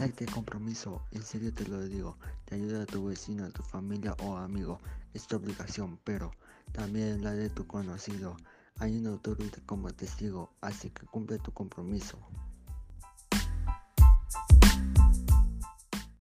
Date compromiso, en serio te lo digo, te ayuda a tu vecino, a tu familia o amigo, es tu obligación, pero también la de tu conocido. Hay una autoridad como testigo, así que cumple tu compromiso.